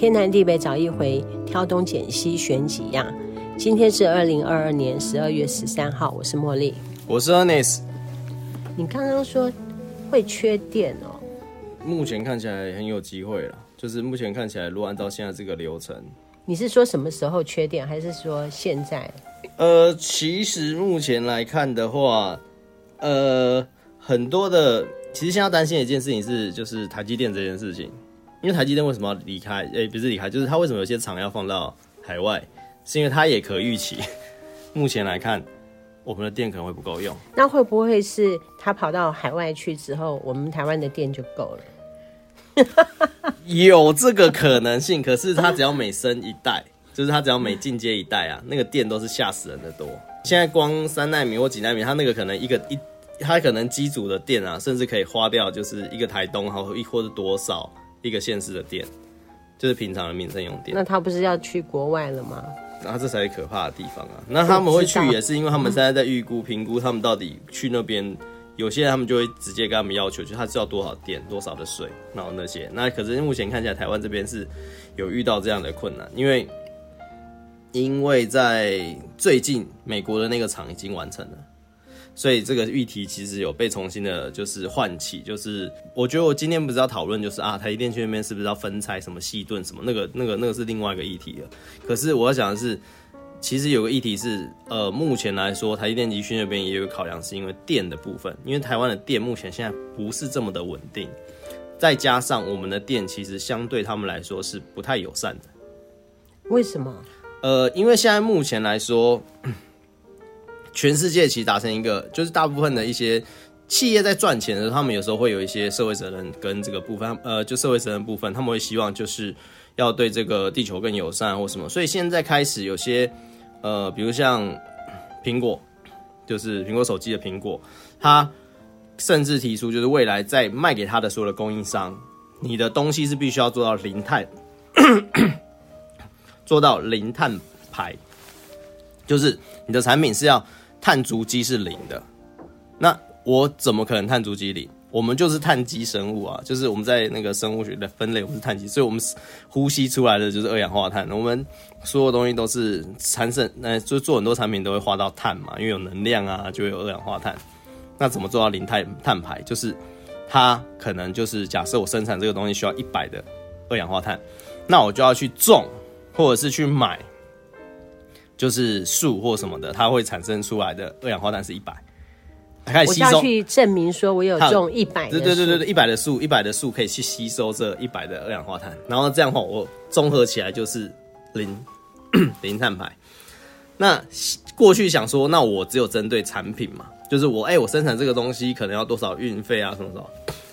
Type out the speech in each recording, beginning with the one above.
天南地北找一回，挑东拣西选几样。今天是二零二二年十二月十三号，我是茉莉，我是 Ernest。你刚刚说会缺电哦？目前看起来很有机会了，就是目前看起来，如果按照现在这个流程，你是说什么时候缺电，还是说现在？呃，其实目前来看的话，呃，很多的，其实现在要担心的一件事情是，就是台积电这件事情。因为台积电为什么要离开？诶、欸，不是离开，就是它为什么有些厂要放到海外？是因为它也可预期，目前来看，我们的电可能会不够用。那会不会是它跑到海外去之后，我们台湾的电就够了？有这个可能性，可是它只要每升一代，就是它只要每进阶一代啊，那个电都是吓死人的多。现在光三纳米或几纳米，它那个可能一个一，它可能机组的电啊，甚至可以花掉就是一个台东，好一或是多少。一个县市的电，就是平常的民生用电。那他不是要去国外了吗？那这才是可怕的地方啊！那他们会去，也是因为他们现在在预估、评估，他们到底去那边，有些人他们就会直接跟他们要求，就他知道多少电、多少的水，然后那些。那可是目前看起来，台湾这边是有遇到这样的困难，因为因为在最近美国的那个厂已经完成了。所以这个议题其实有被重新的，就是唤起。就是我觉得我今天不是要讨论，就是啊，台积电去那边是不是要分拆什么细盾什么？那个、那个、那个是另外一个议题了。可是我要讲的是，其实有个议题是，呃，目前来说，台积电集训那边也有考量，是因为电的部分，因为台湾的电目前现在不是这么的稳定，再加上我们的电其实相对他们来说是不太友善的。为什么？呃，因为现在目前来说。全世界其实达成一个，就是大部分的一些企业在赚钱的时候，他们有时候会有一些社会责任跟这个部分，呃，就社会责任部分，他们会希望就是要对这个地球更友善或什么。所以现在开始有些，呃，比如像苹果，就是苹果手机的苹果，它甚至提出就是未来在卖给他的所有的供应商，你的东西是必须要做到零碳，做到零碳排，就是你的产品是要。碳足迹是零的，那我怎么可能碳足迹零？我们就是碳基生物啊，就是我们在那个生物学的分类，我们是碳基，所以我们呼吸出来的就是二氧化碳。我们所有东西都是产生，呃，就做很多产品都会花到碳嘛，因为有能量啊，就会有二氧化碳。那怎么做到零碳碳排？就是它可能就是假设我生产这个东西需要一百的二氧化碳，那我就要去种，或者是去买。就是树或什么的，它会产生出来的二氧化碳是一百。我要去证明说我有种一百。对对对对对，一百的树，一百的树可以去吸收这一百的二氧化碳，然后这样的话我综合起来就是零零 碳排。那过去想说，那我只有针对产品嘛，就是我哎、欸，我生产这个东西可能要多少运费啊什么什么。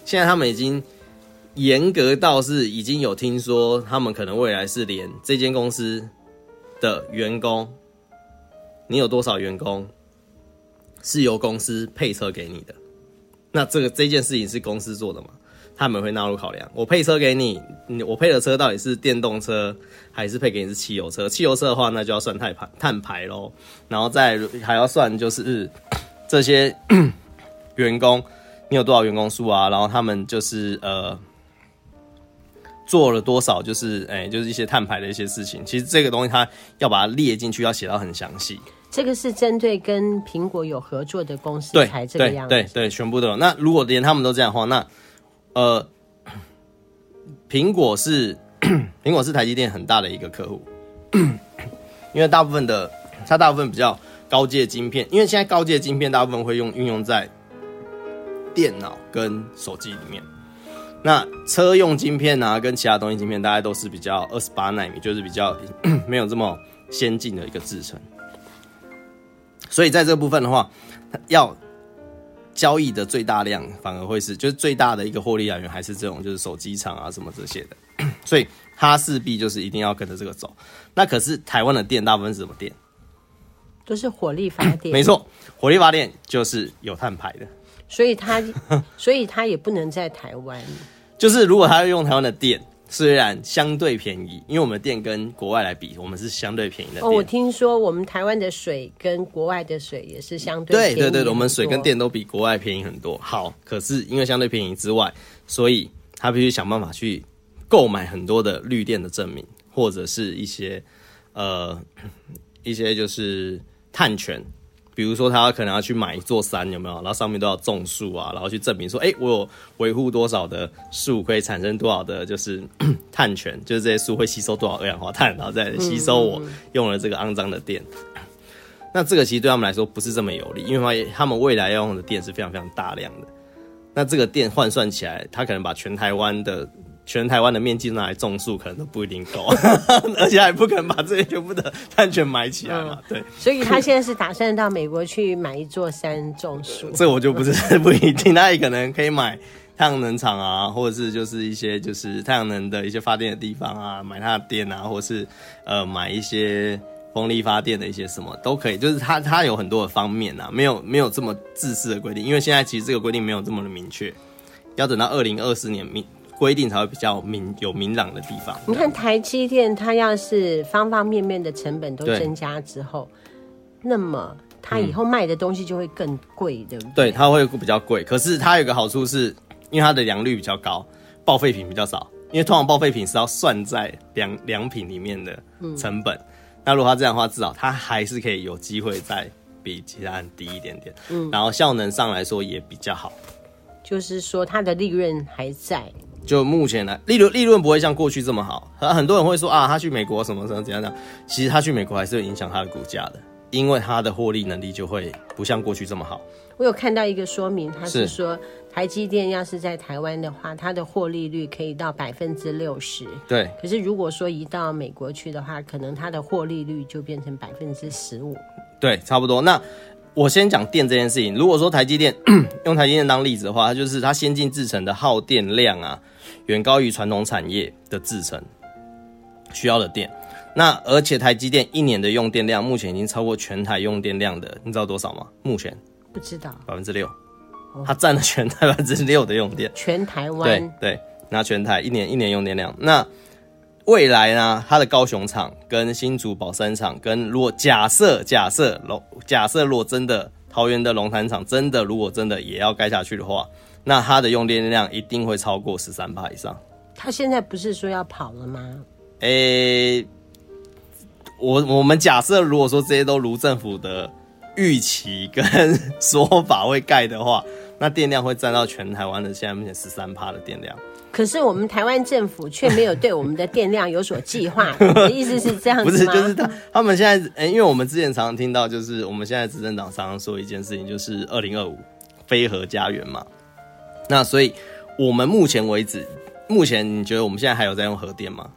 现在他们已经严格到是已经有听说，他们可能未来是连这间公司。的员工，你有多少员工是由公司配车给你的？那这个这件事情是公司做的吗？他们会纳入考量。我配车给你，你我配的车到底是电动车还是配给你是汽油车？汽油车的话，那就要算碳排碳排喽。然后再还要算就是这些员工，你有多少员工数啊？然后他们就是呃。做了多少？就是哎、欸，就是一些碳排的一些事情。其实这个东西它要把它列进去，要写到很详细。这个是针对跟苹果有合作的公司才这个样子。对对对，全部都有。那如果连他们都这样的话，那呃，苹果是 苹果是台积电很大的一个客户，因为大部分的它大部分比较高阶晶片，因为现在高阶晶片大部分会用运用在电脑跟手机里面。那车用晶片啊，跟其他东西晶片，大概都是比较二十八纳米，就是比较 没有这么先进的一个制程。所以在这个部分的话，要交易的最大量，反而会是就是最大的一个获利来源，还是这种就是手机厂啊什么这些的。所以它势必就是一定要跟着这个走。那可是台湾的电大部分是什么电？都是火力发电。没错，火力发电就是有碳排的。所以它，所以它也不能在台湾。就是如果他要用台湾的电，虽然相对便宜，因为我们的电跟国外来比，我们是相对便宜的电。哦，我听说我们台湾的水跟国外的水也是相对便宜。对对对，我们水跟电都比国外便宜很多。好，可是因为相对便宜之外，所以他必须想办法去购买很多的绿电的证明，或者是一些呃一些就是碳权。比如说，他可能要去买一座山，有没有？然后上面都要种树啊，然后去证明说，哎、我有维护多少的树，可以产生多少的，就是 碳权，就是这些树会吸收多少二氧化碳，然后再吸收我用了这个肮脏的电。那这个其实对他们来说不是这么有利，因为他们未来要用的电是非常非常大量的。那这个电换算起来，他可能把全台湾的。全台湾的面积拿来种树，可能都不一定够，而且还不可能把这些全部的碳权买起来嘛。对，所以他现在是打算到美国去买一座山种树。这我就不是不一定，他也可能可以买太阳能厂啊，或者是就是一些就是太阳能的一些发电的地方啊，买它的电啊，或者是呃买一些风力发电的一些什么都可以。就是它它有很多的方面啊，没有没有这么自私的规定，因为现在其实这个规定没有这么的明确，要等到二零二四年明。规定才会比较明有明朗的地方。你看台积电，它要是方方面面的成本都增加之后，那么它以后卖的东西就会更贵，对不对？对，它会比较贵。可是它有个好处是，因为它的良率比较高，报废品比较少。因为通常报废品是要算在良良品里面的成本。嗯、那如果它这样的话，至少它还是可以有机会再比其他人低一点点。嗯，然后效能上来说也比较好。就是说它的利润还在。就目前来，利润利润不会像过去这么好。很多人会说啊，他去美国什么什么怎样怎样。其实他去美国还是会影响他的股价的，因为他的获利能力就会不像过去这么好。我有看到一个说明，他是说台积电要是在台湾的话，它的获利率可以到百分之六十。对。可是如果说移到美国去的话，可能它的获利率就变成百分之十五。对，差不多。那。我先讲电这件事情。如果说台积电 用台积电当例子的话，它就是它先进制程的耗电量啊，远高于传统产业的制程需要的电。那而且台积电一年的用电量目前已经超过全台用电量的，你知道多少吗？目前不知道，百分之六，它占了全台百分之六的用电。全台湾对对，那全台一年一年用电量那。未来呢，它的高雄厂跟新竹宝山厂，跟如果假设假设龙假设如果真的桃园的龙潭厂真的如果真的也要盖下去的话，那它的用电量一定会超过十三帕以上。他现在不是说要跑了吗？诶、欸，我我们假设如果说这些都如政府的预期跟说法会盖的话，那电量会占到全台湾的现在目前十三帕的电量。可是我们台湾政府却没有对我们的电量有所计划，你的意思是这样子？不是，就是他他们现在，欸，因为我们之前常常听到，就是我们现在执政党常常说一件事情，就是二零二五非核家园嘛。那所以我们目前为止，目前你觉得我们现在还有在用核电吗？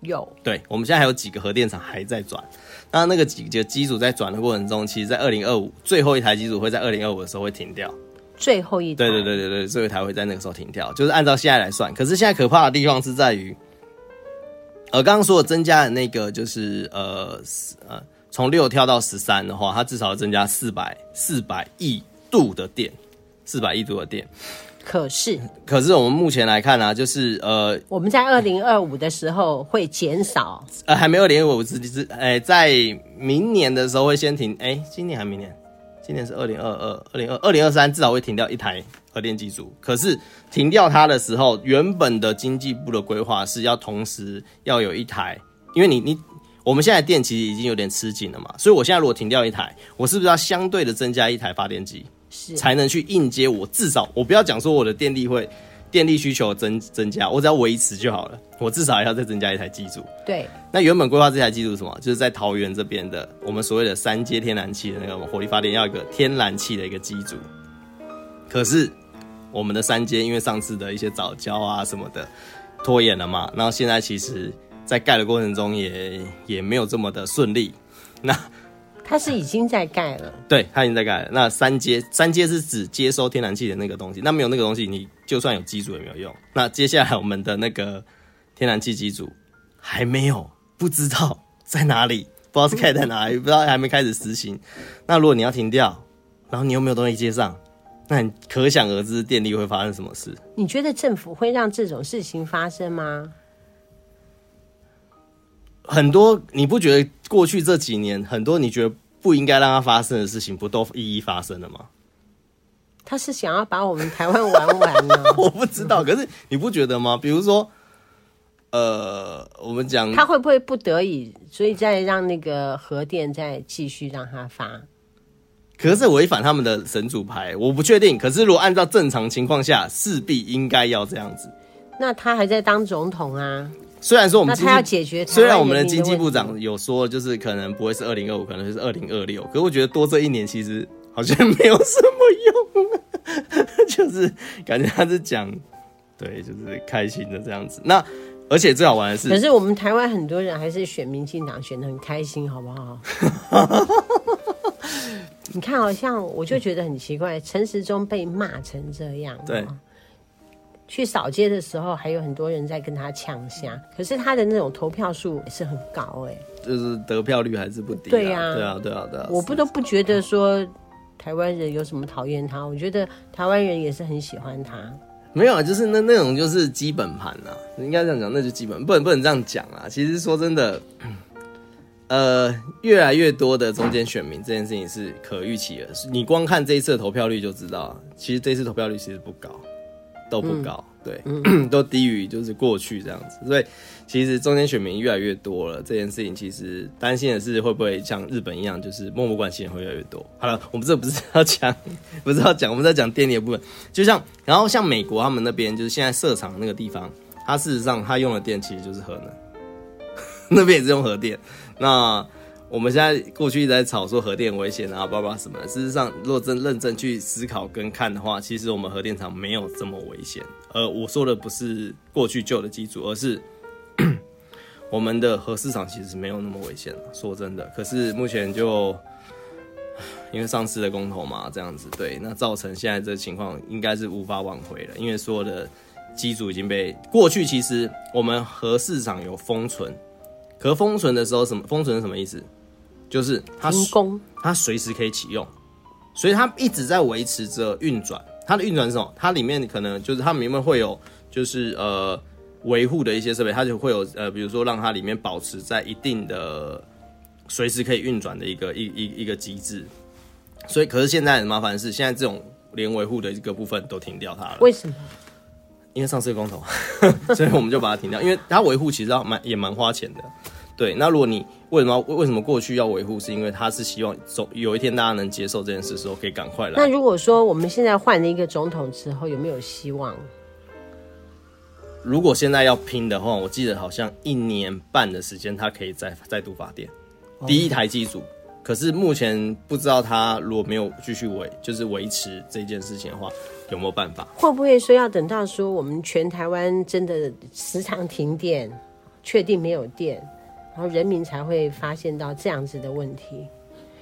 有，对，我们现在还有几个核电厂还在转。那那个几个机组在转的过程中，其实在二零二五最后一台机组会在二零二五的时候会停掉。最后一台，对对对对对，最后一台会在那个时候停掉，就是按照现在来算。可是现在可怕的地方是在于，呃，刚刚说的增加的那个就是呃呃，从六跳到十三的话，它至少要增加四百四百亿度的电，四百亿度的电。可是，可是我们目前来看呢、啊，就是呃，我们在二零二五的时候会减少，呃，还没有二零二五之之，哎，在明年的时候会先停，哎，今年还明年。今年是二零二二、二零二二零二三，至少会停掉一台核电机组。可是停掉它的时候，原本的经济部的规划是要同时要有一台，因为你你我们现在电其实已经有点吃紧了嘛，所以我现在如果停掉一台，我是不是要相对的增加一台发电机，是才能去应接我至少我不要讲说我的电力会。电力需求增增加，我只要维持就好了。我至少还要再增加一台机组。对，那原本规划这台机组是什么？就是在桃园这边的，我们所谓的三阶天然气的那个火力发电，要一个天然气的一个机组。可是我们的三阶因为上次的一些早教啊什么的拖延了嘛，然后现在其实在盖的过程中也也没有这么的顺利。那它是已经在盖了，对，它已经在盖了。那三接，三接是指接收天然气的那个东西。那没有那个东西，你就算有机组也没有用。那接下来我们的那个天然气机组还没有，不知道在哪里，不知道是盖在哪里，不知道还没开始实行。那如果你要停掉，然后你又没有东西接上，那你可想而知电力会发生什么事。你觉得政府会让这种事情发生吗？很多你不觉得过去这几年很多你觉得不应该让它发生的事情，不都一一发生了吗？他是想要把我们台湾玩完呢？我不知道，可是你不觉得吗？比如说，呃，我们讲他会不会不得已，所以再让那个核电再继续让它发？可是违反他们的神主牌，我不确定。可是如果按照正常情况下，势必应该要这样子。那他还在当总统啊？虽然说我们他要解决，虽然我们的经济部长有说，就是可能不会是二零二五，可能是二零二六。可是我觉得多这一年，其实好像没有什么用，就是感觉他是讲，对，就是开心的这样子。那而且最好玩的是，可是我们台湾很多人还是选民进党，选的很开心，好不好？你看，好像我就觉得很奇怪，陈时中被骂成这样，对，去扫街的时候还有很多人在跟他呛虾，可是他的那种投票数也是很高，哎，就是得票率还是不低，对呀，对啊，对啊，对啊，我不都不觉得说台湾人有什么讨厌他，我觉得台湾人也是很喜欢他。没有啊，就是那那种就是基本盘啊，应该这样讲，那就基本，不能不能这样讲啊。其实说真的。呃，越来越多的中间选民这件事情是可预期的。你光看这一次的投票率就知道，其实这一次投票率其实不高，都不高，嗯、对，嗯、都低于就是过去这样子。所以其实中间选民越来越多了，这件事情其实担心的是会不会像日本一样，就是默默关系人会越来越多。好了，我们这不是要讲，不是要讲，我们在讲电力的部分。就像然后像美国他们那边，就是现在设厂那个地方，它事实上它用的电其实就是核能，那边也是用核电。那我们现在过去一直在吵说核电危险啊，叭叭什么的。事实上，如果真认真去思考跟看的话，其实我们核电厂没有这么危险。呃，我说的不是过去旧的机组，而是 我们的核市场其实没有那么危险。说真的，可是目前就因为上次的公投嘛，这样子对，那造成现在这情况应该是无法挽回了，因为所有的机组已经被过去。其实我们核市场有封存。可封存的时候，什么封存是什么意思？就是它它随时可以启用，所以它一直在维持着运转。它的运转是什么？它里面可能就是它里面会有，就是呃维护的一些设备，它就会有呃，比如说让它里面保持在一定的随时可以运转的一个一一一个机制。所以，可是现在很麻烦的是，现在这种连维护的一个部分都停掉它了。为什么？因为上次公投，所以我们就把它停掉，因为它维护其实要蛮也蛮花钱的。对，那如果你为什么为什么过去要维护？是因为他是希望总有一天大家能接受这件事的时候，可以赶快来。那如果说我们现在换了一个总统之后，有没有希望？如果现在要拼的话，我记得好像一年半的时间，他可以再再度发电，第一台机组。可是目前不知道他如果没有继续维，就是维持这件事情的话，有没有办法？会不会说要等到说我们全台湾真的时常停电，确定没有电，然后人民才会发现到这样子的问题？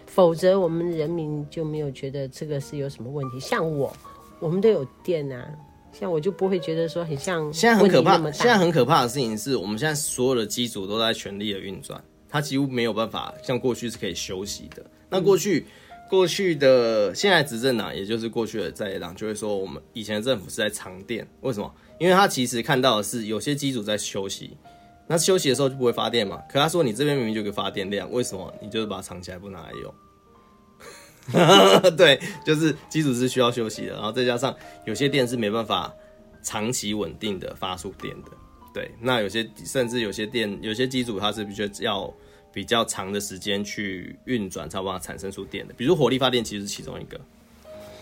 否则我们人民就没有觉得这个是有什么问题。像我，我们都有电啊，像我就不会觉得说很像。现在很可怕，现在很可怕的事情是我们现在所有的机组都在全力的运转。它几乎没有办法像过去是可以休息的。那过去，嗯、过去的现在执政党，也就是过去的在野党，就会说我们以前的政府是在藏电。为什么？因为他其实看到的是有些机组在休息，那休息的时候就不会发电嘛。可他说你这边明明就有个发电量，为什么你就是把它藏起来不拿来用？对，就是机组是需要休息的，然后再加上有些电是没办法长期稳定的发出电的。对，那有些甚至有些电，有些机组它是必须要比较长的时间去运转，才有办法产生出电的。比如火力发电，其实是其中一个，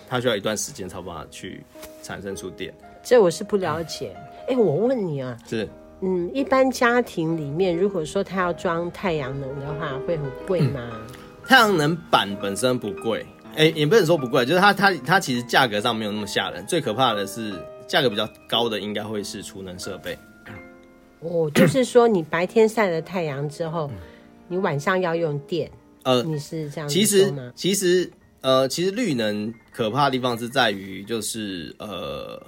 它需要一段时间才有办法去产生出电。这我是不了解。哎、嗯，我问你啊，是，嗯，一般家庭里面，如果说他要装太阳能的话，会很贵吗？嗯、太阳能板本身不贵，哎，也不能说不贵，就是它它它其实价格上没有那么吓人。最可怕的是价格比较高的，应该会是储能设备。哦，就是说你白天晒了太阳之后，你晚上要用电，呃，你是这样？其实，其实，呃，其实绿能可怕的地方是在于，就是呃，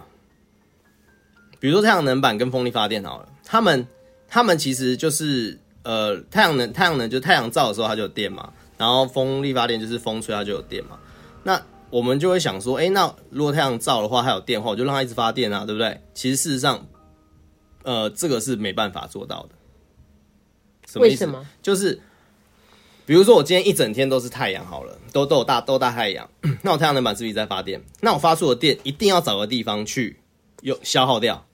比如说太阳能板跟风力发电好了，他们，他们其实就是呃，太阳能，太阳能就太阳照的时候它就有电嘛，然后风力发电就是风吹它就有电嘛。那我们就会想说，哎，那如果太阳照的话，它有电的话，我就让它一直发电啊，对不对？其实事实上。呃，这个是没办法做到的。什么意思？为什么？就是，比如说我今天一整天都是太阳好了，都都有大都大太阳，那我太阳能板是不是在发电？那我发出的电一定要找个地方去有消耗掉。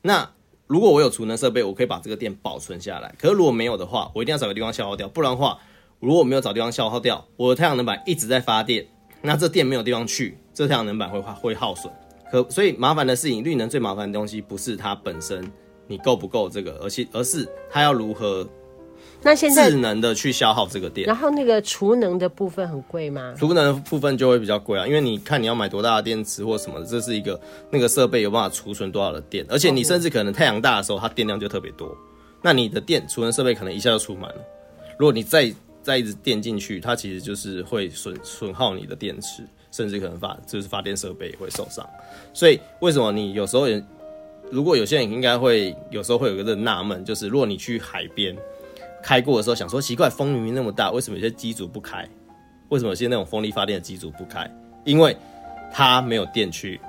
那如果我有储能设备，我可以把这个电保存下来。可是如果没有的话，我一定要找个地方消耗掉，不然的话，如果没有找地方消耗掉，我的太阳能板一直在发电，那这电没有地方去，这太阳能板会会耗损。可所以麻烦的事情，绿能最麻烦的东西不是它本身你够不够这个，而且而是它要如何。那现在智能的去消耗这个电，然后那个储能的部分很贵吗？储能的部分就会比较贵啊，因为你看你要买多大的电池或什么的，这是一个那个设备有办法储存多少的电，而且你甚至可能太阳大的时候，它电量就特别多，那你的电储能设备可能一下就储满了。如果你再再一直电进去，它其实就是会损损耗你的电池，甚至可能发就是发电设备也会受伤。所以为什么你有时候也，如果有些人应该会有时候会有一个纳闷，就是如果你去海边。开过的时候想说奇怪，风明明那么大，为什么有些机组不开？为什么有些那种风力发电的机组不开？因为它没有电去，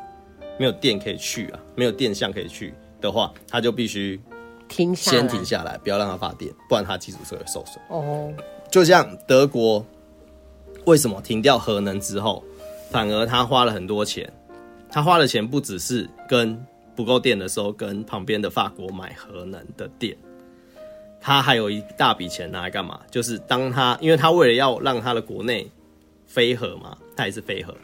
没有电可以去啊，没有电箱可以去的话，它就必须停下，先停下来，不要让它发电，不然它机组就会受损。哦，就像德国为什么停掉核能之后，反而他花了很多钱，他花的钱不只是跟不够电的时候跟旁边的法国买核能的电。他还有一大笔钱拿来干嘛？就是当他，因为他为了要让他的国内飞核嘛，他也是飞核，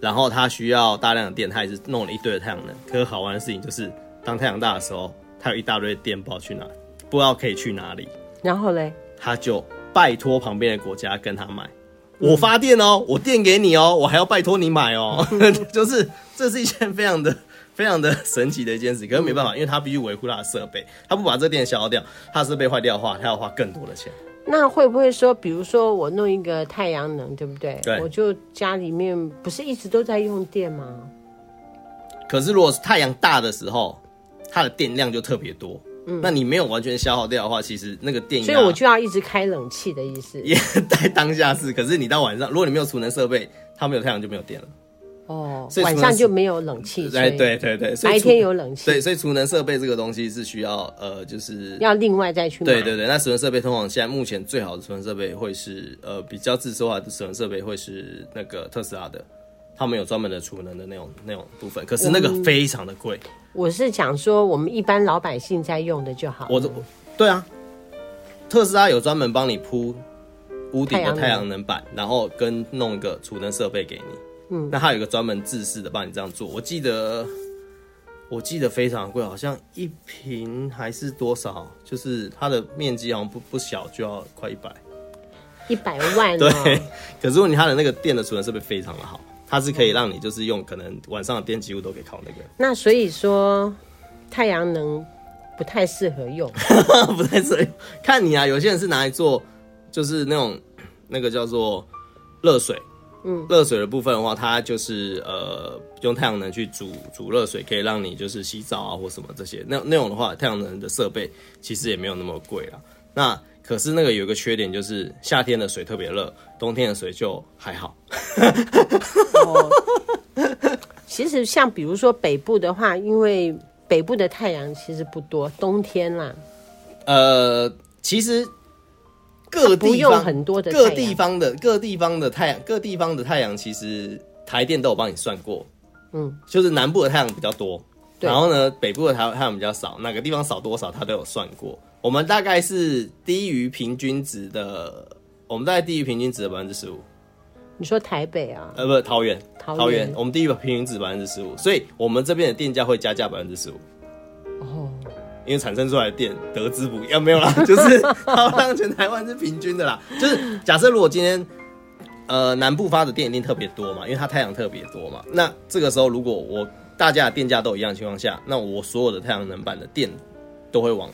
然后他需要大量的电，他也是弄了一堆的太阳能。可是好玩的事情就是，当太阳大的时候，他有一大堆电不知道去哪，不知道可以去哪里。然后嘞，他就拜托旁边的国家跟他买，我发电哦，我电给你哦，我还要拜托你买哦，就是这是一件非常的。非常的神奇的一件事，可是没办法，因为他必须维护他的设备，他不把这电消耗掉，他的设备坏掉的话，他要花更多的钱。那会不会说，比如说我弄一个太阳能，对不对？对，我就家里面不是一直都在用电吗？可是如果是太阳大的时候，它的电量就特别多，嗯，那你没有完全消耗掉的话，其实那个电，所以我就要一直开冷气的意思。也在当下是，可是你到晚上，如果你没有储能设备，它没有太阳就没有电了。哦，晚上就没有冷气，对对对对，白天有冷气，对，所以储能设备这个东西是需要呃，就是要另外再去买。对对对，那储能设备通常现在目前最好的储能设备会是呃比较自说化的储能设备会是那个特斯拉的，他们有专门的储能的那种那种部分，可是那个非常的贵。我是讲说我们一般老百姓在用的就好。我这对啊，特斯拉有专门帮你铺屋顶的太阳能板，然后跟弄一个储能设备给你。嗯，那它有一个专门制式的帮你这样做，我记得，我记得非常贵，好像一瓶还是多少，就是它的面积好像不不小，就要快一百，一百万、喔。对，可是如果你它的那个电的储能设备非常的好，它是可以让你就是用可能晚上的电几乎都可以靠那个。那所以说，太阳能不太适合用，不太适合用。看你啊，有些人是拿来做，就是那种那个叫做热水。嗯，热水的部分的话，它就是呃用太阳能去煮煮热水，可以让你就是洗澡啊或什么这些。那那种的话，太阳能的设备其实也没有那么贵啦。那可是那个有一个缺点，就是夏天的水特别热，冬天的水就还好。哦，其实像比如说北部的话，因为北部的太阳其实不多，冬天啦。呃，其实。各地方很多的各地方的各地方的太阳，各地方的太阳，其实台电都有帮你算过，嗯，就是南部的太阳比较多，然后呢，北部的太太阳比较少，哪个地方少多少，它都有算过。我们大概是低于平均值的，我们大概低于平均值的百分之十五。你说台北啊？呃，不是桃园，桃园，我们低于平均值百分之十五，所以我们这边的电价会加价百分之十五。哦。因为产生出来的电得之不一样，没有啦，就是好像全台湾是平均的啦。就是假设如果今天呃南部发的电一定特别多嘛，因为它太阳特别多嘛。那这个时候如果我大家的电价都一样的情况下，那我所有的太阳能板的电都会往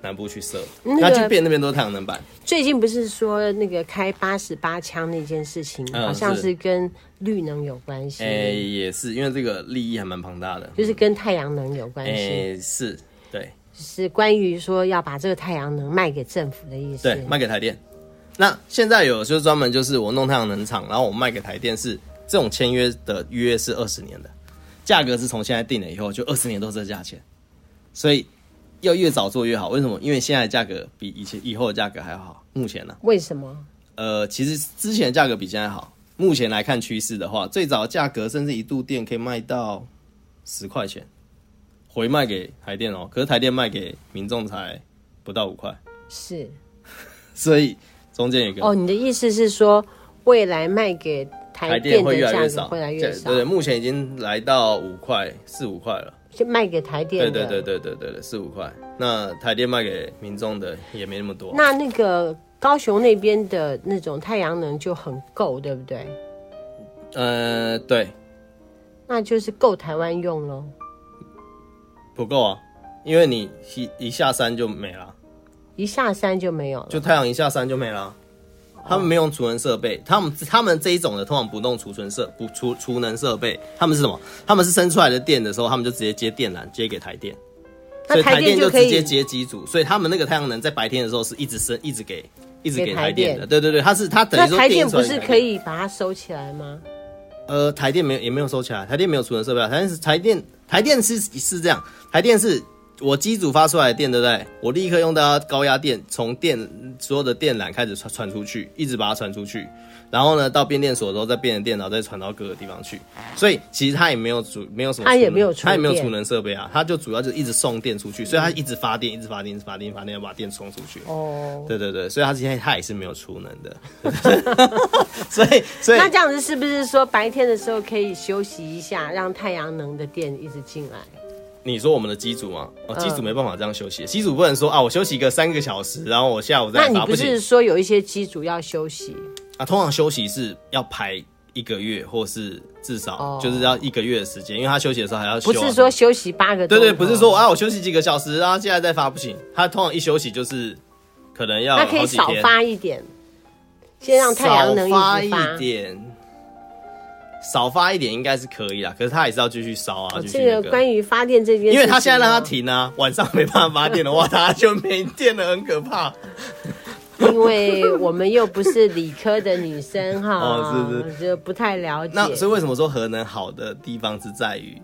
南部去设，那，就变那边都是太阳能板。最近不是说那个开八十八枪那件事情，好像是跟绿能有关系。哎、也是因为这个利益还蛮庞大的，就是跟太阳能有关系。哎、欸，是对。是关于说要把这个太阳能卖给政府的意思，对，卖给台电。那现在有就是专门就是我弄太阳能厂，然后我卖给台电，是这种签约的约是二十年的，价格是从现在定了以后就二十年都是这价钱，所以要越早做越好。为什么？因为现在价格比以前以后的价格还要好。目前呢？为什么？呃，其实之前的价格比现在好。目前来看趋势的话，最早价格甚至一度电可以卖到十块钱。回卖给台电哦，可是台电卖给民众才不到五块，是，所以中间有一个哦，你的意思是说未来卖给台电会越来越少，会越来越少，对对，目前已经来到五块四五块了，就卖给台电对对对对对对，四五块，那台电卖给民众的也没那么多，那那个高雄那边的那种太阳能就很够，对不对？呃，对，那就是够台湾用喽。不够啊，因为你一一下山就没了，一下山就没有了，就太阳一下山就没了。他们没有储能设备，他们他们这一种的通常不弄储存设不储储能设备，他们是什么？他们是生出来的电的时候，他们就直接接电缆接给台电，所以台电就直接接机组，所以他们那个太阳能在白天的时候是一直生一直给一直给台电的。对对对，它是它等于说台电不是可以把它收起来吗？呃，台电没有也没有收起来，台电没有储能设备啊。台电是台电，台电是是这样，台电是我机组发出来的电，对不对？我立刻用到高压电，从电所有的电缆开始传传出去，一直把它传出去。然后呢，到变电所的时候再变成电脑，再传到各个地方去。所以其实它也没有主，没有什么，它也没有，它也没有储能设备啊。它就主要就一直送电出去，所以它一直发电，一直发电，一直发电，一直发电，要把电充出去。哦，对对对，所以它现在它也是没有储能的。所以所以那这样子是不是说白天的时候可以休息一下，让太阳能的电一直进来？你说我们的机组吗？哦，机组没办法这样休息，机组不能说啊，我休息个三个小时，然后我下午再发。那你不是说有一些机组要休息？啊，通常休息是要排一个月，或是至少就是要一个月的时间，因为他休息的时候还要休。不是说休息八个。对对，不是说啊，我休息几个小时，然后现在再发不行。他通常一休息就是可能要。他可以少发一点，先让太阳能发一点。少发一点应该是可以啦，可是他还是要继续烧啊。哦、这个关于发电这边，因为他现在让他停啊，晚上没办法发电的话，他就没电了，很可怕。因为我们又不是理科的女生哈，哦，是是，就不太了解。那所以为什么说核能好的地方是在于，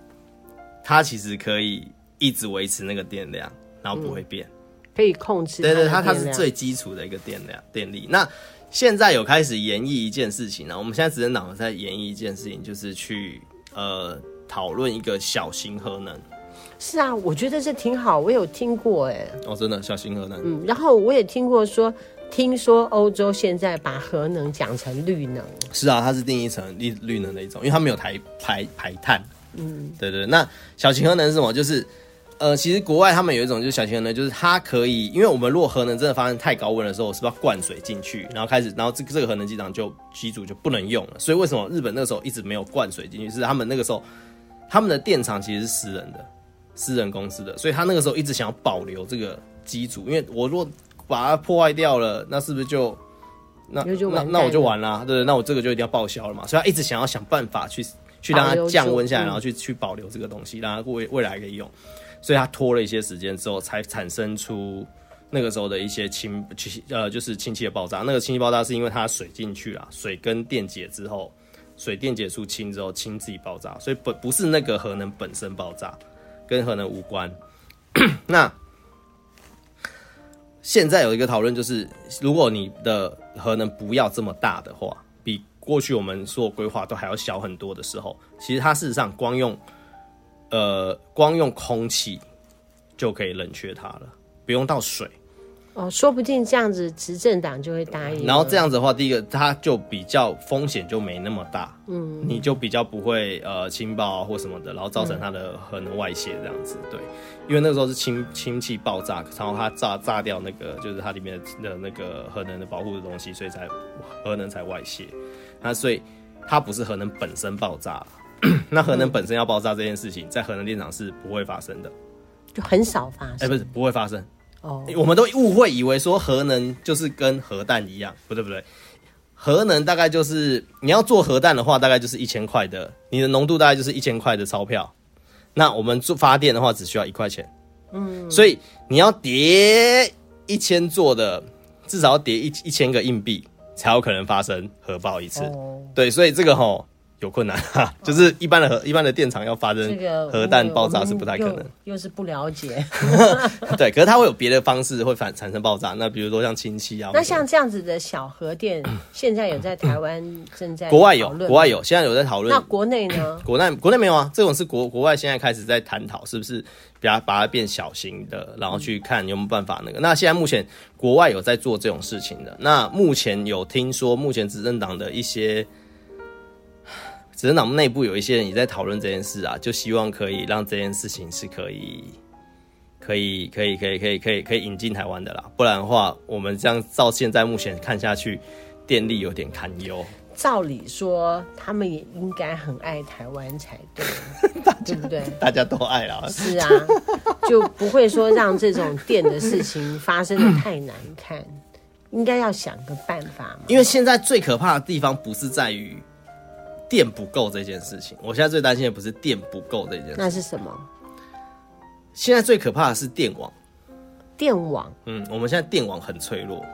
它其实可以一直维持那个电量，然后不会变，嗯、可以控制。对对，它它是最基础的一个电量电力。那现在有开始演绎一件事情呢，我们现在只能脑子在演绎一件事情，就是去呃讨论一个小型核能。是啊，我觉得这挺好，我有听过哎。哦，真的小型核能。嗯，然后我也听过说，听说欧洲现在把核能讲成绿能。是啊，它是定义成绿绿能的一种，因为它没有排排排碳。嗯，对对。那小型核能是什么？就是。呃，其实国外他们有一种就是小型核能，就是它可以，因为我们如果核能真的发生太高温的时候，我是不是要灌水进去，然后开始，然后这个这个核能机厂就机组就不能用了。所以为什么日本那个时候一直没有灌水进去？是他们那个时候他们的电厂其实是私人的，私人公司的，所以他那个时候一直想要保留这个机组，因为我如果把它破坏掉了，那是不是就那那那我就完了，对，那我这个就一定要报销了嘛。所以他一直想要想办法去去让它降温下来，然后去去保留这个东西，让它未未来可以用。所以它拖了一些时间之后，才产生出那个时候的一些氢氢呃，就是氢气的爆炸。那个氢气爆炸是因为它水进去了，水跟电解之后，水电解出氢之后，氢自己爆炸。所以不不是那个核能本身爆炸，跟核能无关。那现在有一个讨论就是，如果你的核能不要这么大的话，比过去我们说规划都还要小很多的时候，其实它事实上光用。呃，光用空气就可以冷却它了，不用到水。哦，说不定这样子执政党就会答应。然后这样子的话，第一个它就比较风险就没那么大，嗯，你就比较不会呃氢爆啊或什么的，然后造成它的核能外泄这样子。对，因为那个时候是氢氢气爆炸，然后它炸炸掉那个就是它里面的那个核能的保护的东西，所以才核能才外泄。那所以它不是核能本身爆炸。那核能本身要爆炸这件事情，在核能电厂是不会发生的，就很少发生。哎，不是不会发生哦。我们都误会以为说核能就是跟核弹一样，不对不对。核能大概就是你要做核弹的话，大概就是一千块的，你的浓度大概就是一千块的钞票。那我们做发电的话，只需要一块钱。嗯，所以你要叠一千座的，至少要叠一一千个硬币，才有可能发生核爆一次。对，所以这个齁。有困难 哈，就是一般的核一般的电厂要发生核弹爆炸是不太可能，又，又是不了解。对，可是它会有别的方式会反产生爆炸，那比如说像氢气啊。那像这样子的小核电，现在有在台湾正在国外有，国外有，现在有在讨论。那国内呢？国内国内没有啊，这种是国国外现在开始在探讨，是不是把它把它变小型的，然后去看有没有办法那个。那现在目前国外有在做这种事情的，那目前有听说，目前执政党的一些。执政党内部有一些人也在讨论这件事啊，就希望可以让这件事情是可以，可以，可以，可以，可以，可以，可以引进台湾的啦。不然的话，我们这样照现在目前看下去，电力有点堪忧。照理说，他们也应该很爱台湾才对，对不对？大家都爱啦。是啊，就不会说让这种电的事情发生的太难看，应该要想个办法嘛。因为现在最可怕的地方不是在于。电不够这件事情，我现在最担心的不是电不够这件事，那是什么？现在最可怕的是电网。电网，嗯，我们现在电网很脆弱。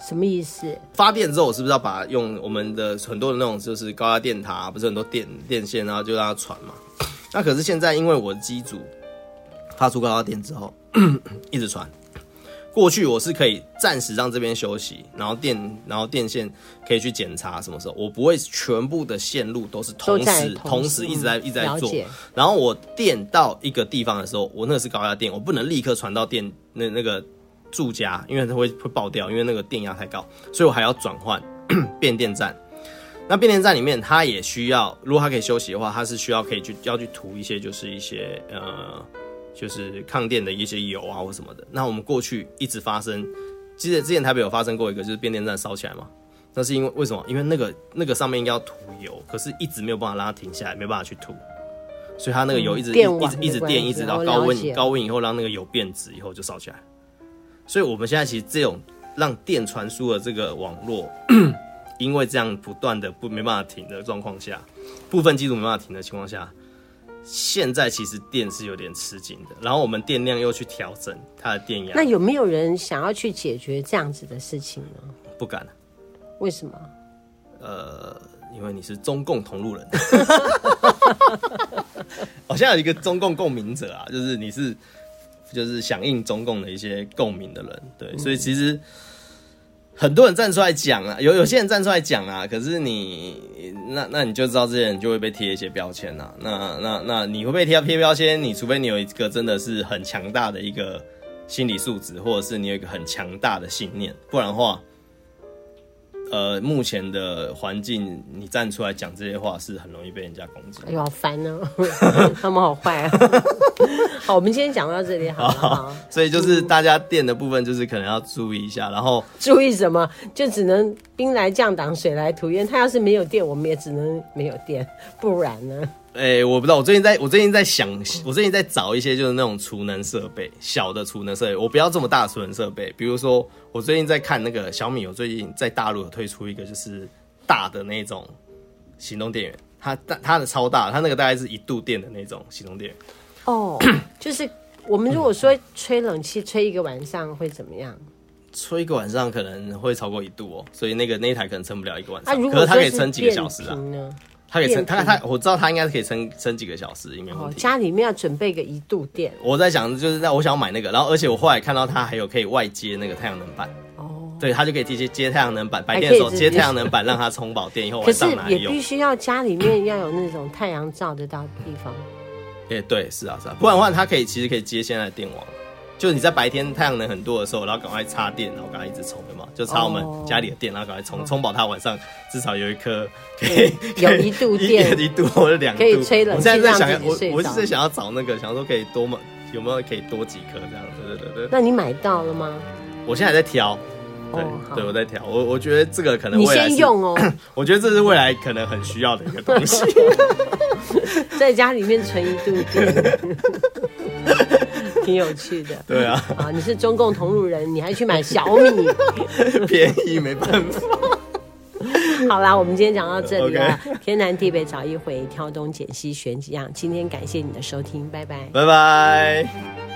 什么意思？发电之后，我是不是要把用我们的很多的那种就是高压电塔，不是很多电电线，然后就让它传嘛？那可是现在因为我的机组发出高压电之后，一直传。过去我是可以暂时让这边休息，然后电，然后电线可以去检查什么时候，我不会全部的线路都是同时同时一直在一直在做。然后我电到一个地方的时候，我那个是高压电，我不能立刻传到电那那个住家，因为它会会爆掉，因为那个电压太高，所以我还要转换 变电站。那变电站里面，它也需要，如果它可以休息的话，它是需要可以去要去涂一些，就是一些呃。就是抗电的一些油啊或什么的，那我们过去一直发生，记得之前台北有发生过一个，就是变电站烧起来嘛。那是因为为什么？因为那个那个上面应该要涂油，可是一直没有办法让它停下来，没办法去涂，所以它那个油一直、嗯、一直一直电，一直到高温高温以后，让那个油变质以后就烧起来。所以我们现在其实这种让电传输的这个网络，因为这样不断的不没办法停的状况下，部分机组没办法停的情况下。现在其实电是有点吃紧的，然后我们电量又去调整它的电压。那有没有人想要去解决这样子的事情呢？不敢。为什么？呃，因为你是中共同路人。好像有一个中共共鸣者啊，就是你是就是响应中共的一些共鸣的人，对，所以其实。很多人站出来讲啊，有有些人站出来讲啊，可是你那那你就知道这些人就会被贴一些标签啊。那那那你会被贴贴标签？你除非你有一个真的是很强大的一个心理素质，或者是你有一个很强大的信念，不然的话。呃，目前的环境，你站出来讲这些话是很容易被人家攻击。哎呦，好烦哦、喔！他们好坏啊！好，我们今天讲到这里好不。好，好，所以就是大家电的部分，就是可能要注意一下。然后注意什么？就只能兵来将挡，水来土掩。他要是没有电，我们也只能没有电，不然呢？哎、欸，我不知道，我最近在我最近在想，我最近在找一些就是那种储能设备，小的储能设备，我不要这么大的储能设备。比如说，我最近在看那个小米，我最近在大陆有推出一个就是大的那种行动电源，它大它的超大，它那个大概是一度电的那种行动电源。哦，就是我们如果说吹冷气吹一个晚上会怎么样？吹一个晚上可能会超过一度哦，所以那个那一台可能撑不了一个晚上，啊、可是它可以撑几个小时啊。它可以撑，它它我知道它应该是可以撑撑几个小时，应该没问题。家里面要准备个一度电。我在想，就是在我想要买那个，然后而且我后来看到它还有可以外接那个太阳能板。哦。对，它就可以直接接太阳能板，白天的时候接太阳能板，让它充饱电以后晚上拿来用。也必须要家里面要有那种太阳照得到的地方。哎，对，是啊，是啊，不然的话它可以其实可以接现在的电网。就你在白天太阳能很多的时候，然后赶快插电，然后赶快一直充就插我们家里的电，然后赶快充充饱它，晚上至少有一颗可以有一度电，一度或者两度。可以吹冷气，我现在在想要，我我是在想要找那个，想说可以多么有没有可以多几颗这样子，对对对。那你买到了吗？我现在还在挑，对对，我在调，我我觉得这个可能未来你先用哦，我觉得这是未来可能很需要的一个东西，在家里面存一度电。挺有趣的，对啊，啊，你是中共同路人，你还去买小米，便宜没办法。好啦，我们今天讲到这里了.天南地北找一回，挑东拣西选几样。今天感谢你的收听，拜拜，拜拜。